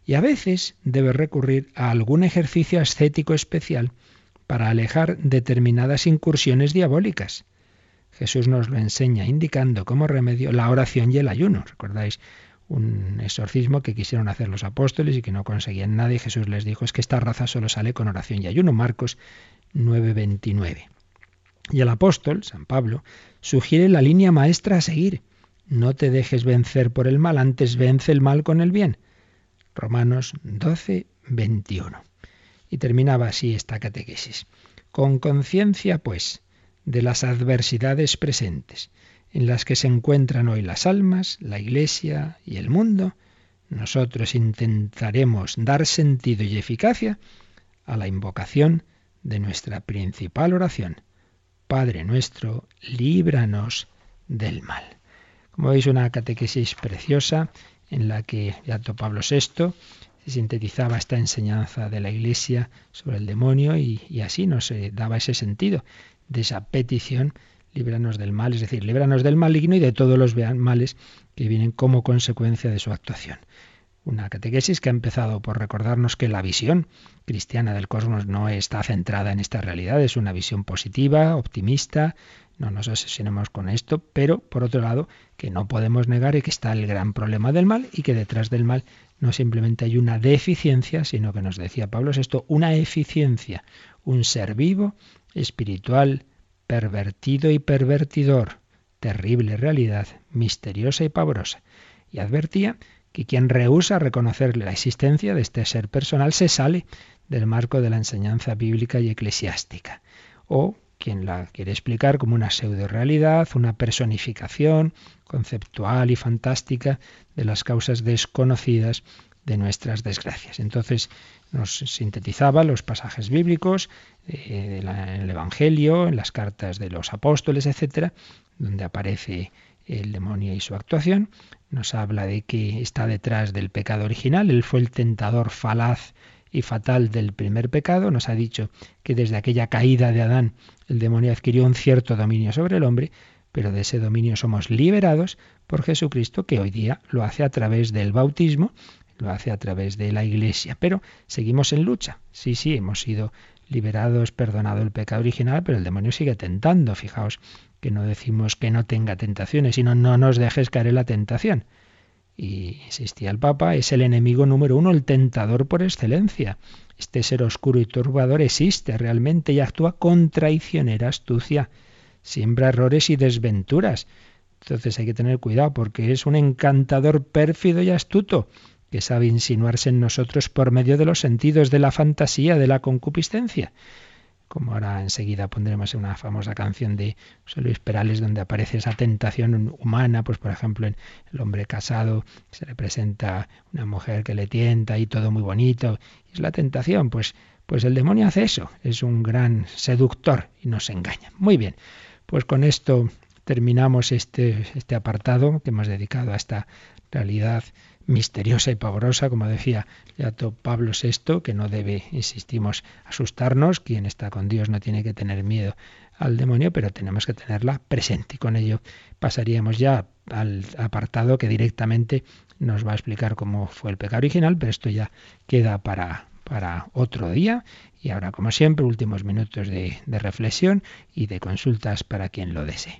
Y a veces debe recurrir a algún ejercicio ascético especial para alejar determinadas incursiones diabólicas. Jesús nos lo enseña indicando como remedio la oración y el ayuno. ¿Recordáis un exorcismo que quisieron hacer los apóstoles y que no conseguían nada y Jesús les dijo es que esta raza solo sale con oración y ayuno. Marcos 9:29. Y el apóstol, San Pablo, sugiere la línea maestra a seguir. No te dejes vencer por el mal, antes vence el mal con el bien. Romanos 12, 21. Y terminaba así esta catequesis. Con conciencia, pues, de las adversidades presentes en las que se encuentran hoy las almas, la Iglesia y el mundo, nosotros intentaremos dar sentido y eficacia a la invocación de nuestra principal oración. Padre nuestro, líbranos del mal. Como veis, una catequesis preciosa en la que Beato Pablo VI se sintetizaba esta enseñanza de la Iglesia sobre el demonio y, así nos daba ese sentido de esa petición, líbranos del mal, es decir, líbranos del maligno y de todos los males que vienen como consecuencia de su actuación. Una catequesis que ha empezado por recordarnos que la visión cristiana del cosmos no está centrada en esta realidad, es una visión positiva, optimista, no nos asesinemos con esto, pero por otro lado que no podemos negar que está el gran problema del mal y que detrás del mal no simplemente hay una deficiencia, sino que nos decía Pablo esto, una eficiencia, un ser vivo, espiritual, pervertido y pervertidor, terrible realidad, misteriosa y pavorosa. Y advertía que quien rehúsa reconocer la existencia de este ser personal se sale del marco de la enseñanza bíblica y eclesiástica, o quien la quiere explicar como una pseudo-realidad, una personificación conceptual y fantástica de las causas desconocidas de nuestras desgracias. Entonces nos sintetizaba los pasajes bíblicos, eh, en el Evangelio, en las cartas de los apóstoles, etcétera, donde aparece el demonio y su actuación, nos habla de que está detrás del pecado original, él fue el tentador falaz y fatal del primer pecado, nos ha dicho que desde aquella caída de Adán el demonio adquirió un cierto dominio sobre el hombre, pero de ese dominio somos liberados por Jesucristo, que hoy día lo hace a través del bautismo, lo hace a través de la Iglesia, pero seguimos en lucha. Sí, sí, hemos sido liberados, perdonado el pecado original, pero el demonio sigue tentando. Fijaos que no decimos que no tenga tentaciones, sino no nos dejes caer en la tentación. Y insistía el Papa, es el enemigo número uno, el tentador por excelencia. Este ser oscuro y turbador existe realmente y actúa con traicionera astucia. Siembra errores y desventuras. Entonces hay que tener cuidado porque es un encantador pérfido y astuto que sabe insinuarse en nosotros por medio de los sentidos de la fantasía, de la concupiscencia como ahora enseguida pondremos una famosa canción de José Luis Perales donde aparece esa tentación humana, pues por ejemplo en el hombre casado se le presenta una mujer que le tienta y todo muy bonito, es la tentación, pues pues el demonio hace eso, es un gran seductor y nos engaña. Muy bien, pues con esto terminamos este, este apartado que hemos dedicado a esta realidad misteriosa y pavorosa, como decía Beato Pablo VI, que no debe, insistimos, asustarnos. Quien está con Dios no tiene que tener miedo al demonio, pero tenemos que tenerla presente. Y con ello pasaríamos ya al apartado que directamente nos va a explicar cómo fue el pecado original, pero esto ya queda para, para otro día. Y ahora, como siempre, últimos minutos de reflexión y de consultas para quien lo desee.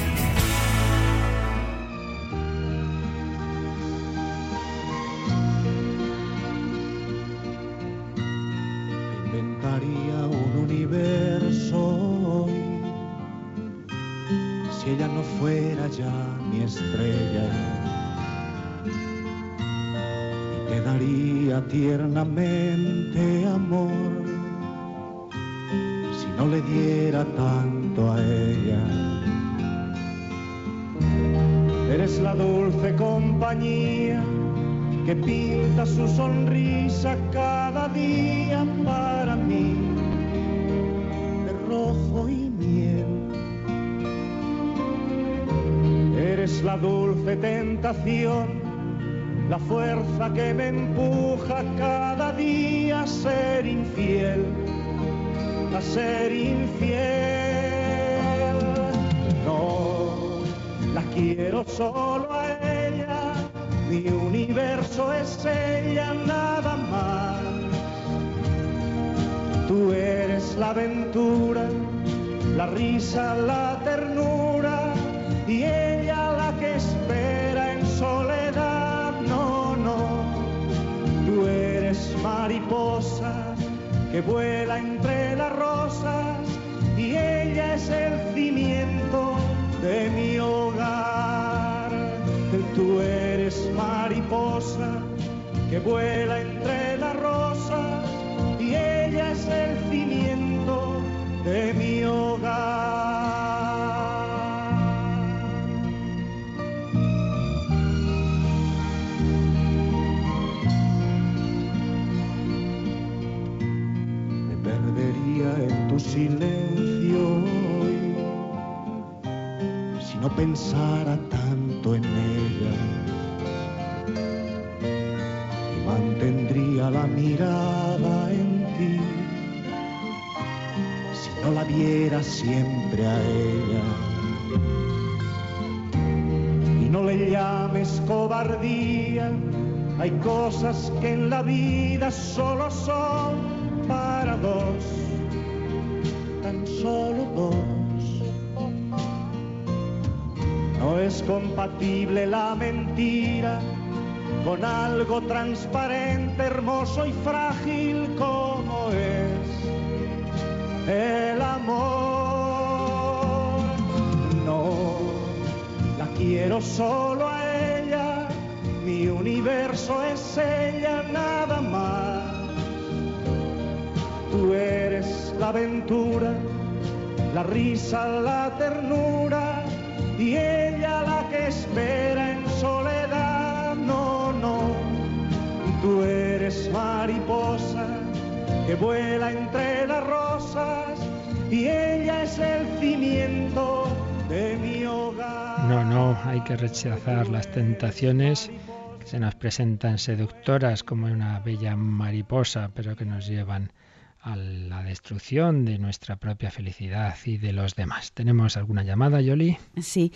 Tiernamente, amor, si no le diera tanto a ella. Eres la dulce compañía que pinta su sonrisa cada día para mí de rojo y miel. Eres la dulce tentación la fuerza que me empuja cada día a ser infiel, a ser infiel. No, la quiero solo a ella, mi universo es ella, nada más. Tú eres la aventura, la risa, la ternura y ella que vuela entre las rosas y ella es el cimiento de mi hogar. Tú eres mariposa que vuela entre silencio hoy. Si no pensara tanto en ella y mantendría la mirada en ti. Si no la viera siempre a ella y no le llames cobardía hay cosas que en la vida solo son para dos solo dos no es compatible la mentira con algo transparente, hermoso y frágil como es el amor. No, la quiero solo a ella, mi universo es ella, nada más. Tú eres la aventura, la risa, la ternura y ella la que espera en soledad. No, no, tú eres mariposa que vuela entre las rosas y ella es el cimiento de mi hogar. No, no, hay que rechazar las tentaciones que se nos presentan seductoras como una bella mariposa, pero que nos llevan a la destrucción de nuestra propia felicidad y de los demás. ¿Tenemos alguna llamada, Yoli? Sí,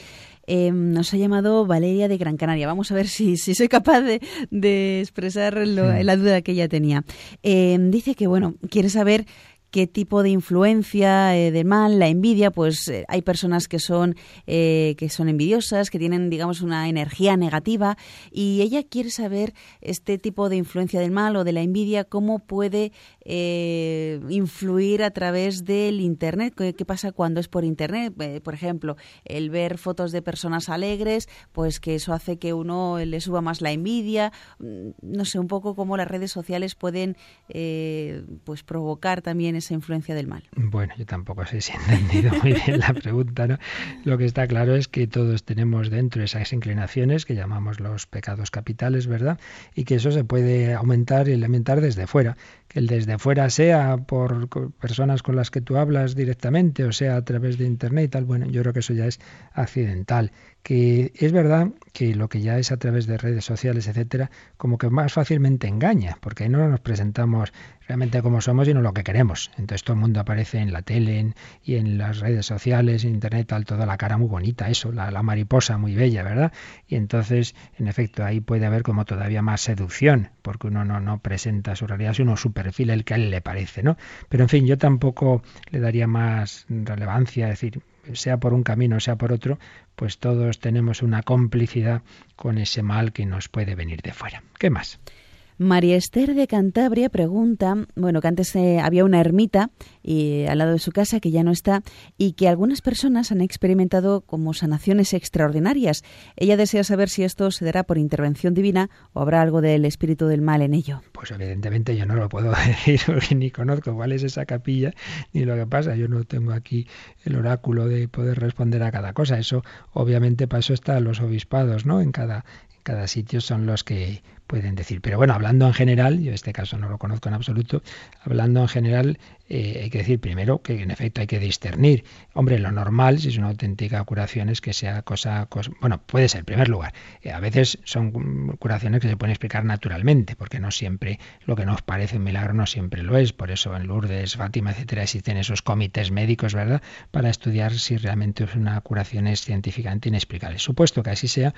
eh, nos ha llamado Valeria de Gran Canaria. Vamos a ver si, si soy capaz de, de expresar lo, Sí. la duda que ella tenía. Eh, dice que, bueno, quiere saber qué tipo de influencia eh, del mal, la envidia, pues eh, hay personas que son eh, que son envidiosas, que tienen digamos una energía negativa y ella quiere saber este tipo de influencia del mal o de la envidia cómo puede eh, influir a través del internet. ¿Qué, pasa cuando es por internet? Eh, por ejemplo, el ver fotos de personas alegres, pues que eso hace que uno le suba más la envidia. Mm, No sé, un poco cómo las redes sociales pueden eh, pues provocar también esa influencia del mal. Bueno, yo tampoco sé si he entendido muy bien la pregunta, ¿no? Lo que está claro es que todos tenemos dentro esas inclinaciones que llamamos los pecados capitales, ¿verdad? Y que eso se puede aumentar y alimentar desde fuera. El desde fuera sea por personas con las que tú hablas directamente o sea a través de internet y tal, bueno, yo creo que eso ya es accidental. Que es verdad que lo que ya es a través de redes sociales, etcétera, como que más fácilmente engaña, porque ahí no nos presentamos realmente como somos, sino lo que queremos. Entonces todo el mundo aparece en la tele en- y en las redes sociales, en internet, tal, toda la cara muy bonita, eso, la, la mariposa muy bella, ¿verdad? Y entonces, en efecto, ahí puede haber como todavía más seducción, porque uno no, no presenta su realidad, sino su perfil, el que a él le parece, ¿no? Pero en fin, yo tampoco le daría más relevancia, es decir, sea por un camino, sea por otro, pues todos tenemos una complicidad con ese mal que nos puede venir de fuera. ¿Qué más? María Esther de Cantabria pregunta, bueno, que antes eh, había una ermita y, al lado de su casa que ya no está y que algunas personas han experimentado como sanaciones extraordinarias. Ella desea saber si esto se dará por intervención divina o habrá algo del espíritu del mal en ello. Pues evidentemente yo no lo puedo decir porque ni conozco cuál es esa capilla ni lo que pasa. Yo no tengo aquí el oráculo de poder responder a cada cosa. Eso obviamente eso están los obispados, ¿no? En cada, cada sitio son los que pueden decir. Pero bueno, hablando en general, yo este caso no lo conozco en absoluto, hablando en general, eh, hay que decir primero que en efecto hay que discernir. Hombre, lo normal, si es una auténtica curación, es que sea cosa, bueno, puede ser, en primer lugar, eh, a veces son curaciones que se pueden explicar naturalmente, porque no siempre lo que nos parece un milagro no siempre lo es. Por eso en Lourdes, Fátima, etcétera, existen esos comités médicos, ¿verdad?, para estudiar si realmente una curación es científicamente inexplicable. Supuesto que así sea,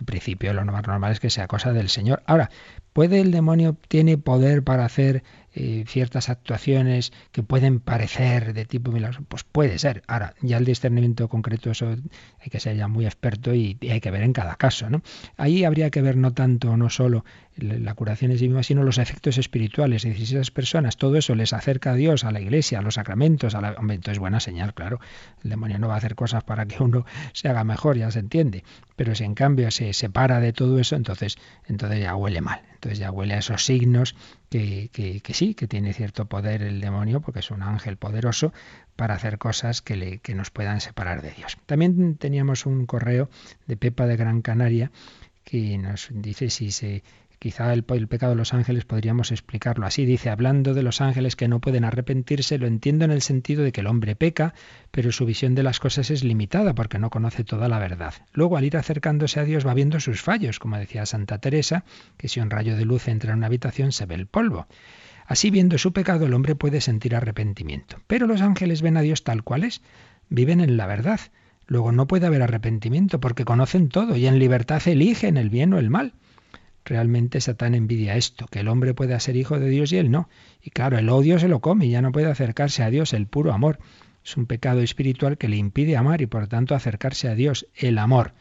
en principio lo más normal es que sea cosa del Señor. Ahora, ¿puede el demonio, tiene poder para hacer eh, ciertas actuaciones que pueden parecer de tipo milagroso, pues puede ser. Ahora, ya el discernimiento concreto, eso hay que ser ya muy experto y, hay que ver en cada caso. ¿no? Ahí habría que ver no tanto, no solo la curación en sí misma, sino los efectos espirituales. Es decir, si esas personas, todo eso les acerca a Dios, a la iglesia, a los sacramentos, a la... Hombre, entonces buena señal, claro. El demonio no va a hacer cosas para que uno se haga mejor, ya se entiende. Pero si en cambio se separa de todo eso, entonces, entonces ya huele mal. Entonces ya huele a esos signos que, que, sí, que tiene cierto poder el demonio, porque es un ángel poderoso, para hacer cosas que, le, que nos puedan separar de Dios. También teníamos un correo de Pepa de Gran Canaria que nos dice si se Quizá el, pecado de los ángeles podríamos explicarlo así. Dice, hablando de los ángeles que no pueden arrepentirse, lo entiendo en el sentido de que el hombre peca, pero su visión de las cosas es limitada porque no conoce toda la verdad. Luego, al ir acercándose a Dios, va viendo sus fallos, como decía Santa Teresa, que si un rayo de luz entra en una habitación se ve el polvo. Así, viendo su pecado, el hombre puede sentir arrepentimiento. Pero los ángeles ven a Dios tal cual es, viven en la verdad. Luego no puede haber arrepentimiento porque conocen todo y en libertad eligen el bien o el mal. Realmente Satán envidia esto, que el hombre pueda ser hijo de Dios y él no. Y claro, el odio se lo come y ya no puede acercarse a Dios, el puro amor. Es un pecado espiritual que le impide amar y por tanto acercarse a Dios, el amor.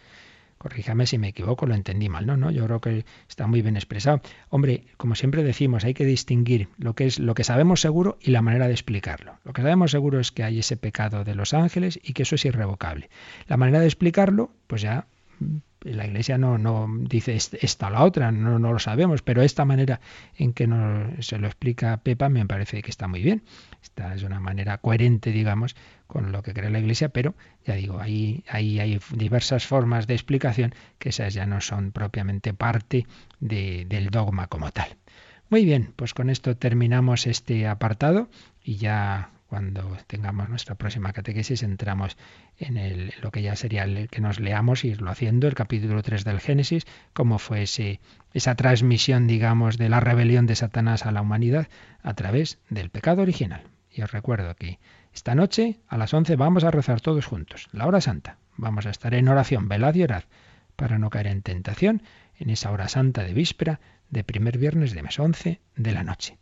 Corríjame si me equivoco, lo entendí mal. No, no, yo creo que está muy bien expresado. Hombre, como siempre decimos, hay que distinguir lo que es lo que sabemos seguro y la manera de explicarlo. Lo que sabemos seguro es que hay ese pecado de los ángeles y que eso es irrevocable. La manera de explicarlo, pues ya la Iglesia no, no dice esta o la otra, no, no lo sabemos, pero esta manera en que se lo explica Pepa me parece que está muy bien. Esta es una manera coherente, digamos, con lo que cree la Iglesia, pero ya digo, ahí, ahí hay diversas formas de explicación que esas ya no son propiamente parte del dogma como tal. Muy bien, pues con esto terminamos este apartado y ya cuando tengamos nuestra próxima catequesis entramos en el, lo que ya sería el que nos leamos, irlo haciendo, el capítulo 3 del Génesis, cómo fue ese, esa transmisión, digamos, de la rebelión de Satanás a la humanidad a través del pecado original. Y os recuerdo que esta noche a las 11 vamos a rezar todos juntos, la hora santa. Vamos a estar en oración, velad y orad, para no caer en tentación en esa hora santa de víspera de primer viernes de mes 11 de la noche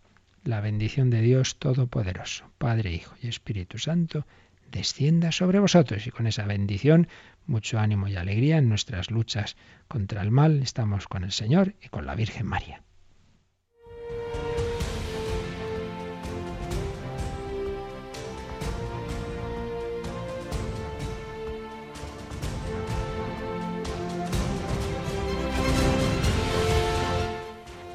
la bendición de Dios Todopoderoso, Padre, Hijo y Espíritu Santo, descienda sobre vosotros y con esa bendición mucho ánimo y alegría en nuestras luchas contra el mal. Estamos con el Señor y con la Virgen María.